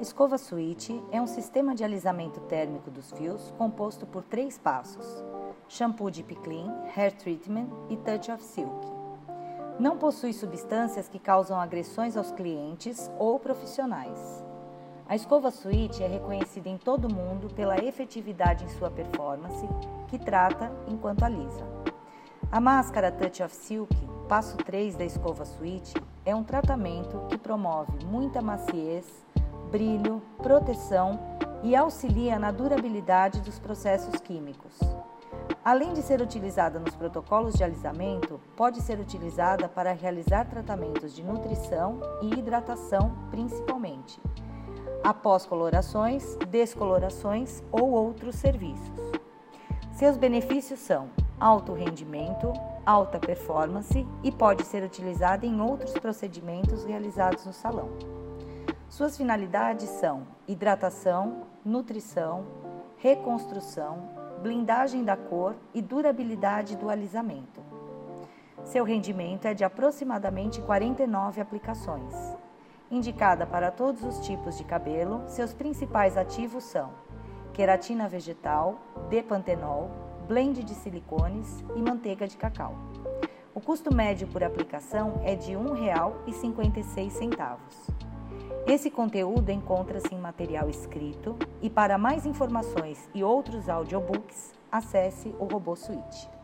Escova Suite é um sistema de alisamento térmico dos fios composto por três passos: shampoo Deep Clean, Hair Treatment e Touch of Silk. Não possui substâncias que causam agressões aos clientes ou profissionais. A escova Suite é reconhecida em todo o mundo pela efetividade em sua performance, que trata enquanto alisa. A máscara Touch of Silk, passo 3 da escova Suite, é um tratamento que promove muita maciez, brilho, proteção e auxilia na durabilidade dos processos químicos. Além de ser utilizada nos protocolos de alisamento, pode ser utilizada para realizar tratamentos de nutrição e hidratação, principalmente, após colorações, descolorações ou outros serviços. Seus benefícios são alto rendimento, alta performance e pode ser utilizada em outros procedimentos realizados no salão. Suas finalidades são hidratação, nutrição, reconstrução, blindagem da cor e durabilidade do alisamento. Seu rendimento é de aproximadamente 49 aplicações. Indicada para todos os tipos de cabelo, seus principais ativos são queratina vegetal, depantenol, blend de silicones e manteiga de cacau. O custo médio por aplicação é de R$ 1,56. Esse conteúdo encontra-se em material escrito e para mais informações e outros audiobooks, acesse o Robô Suite.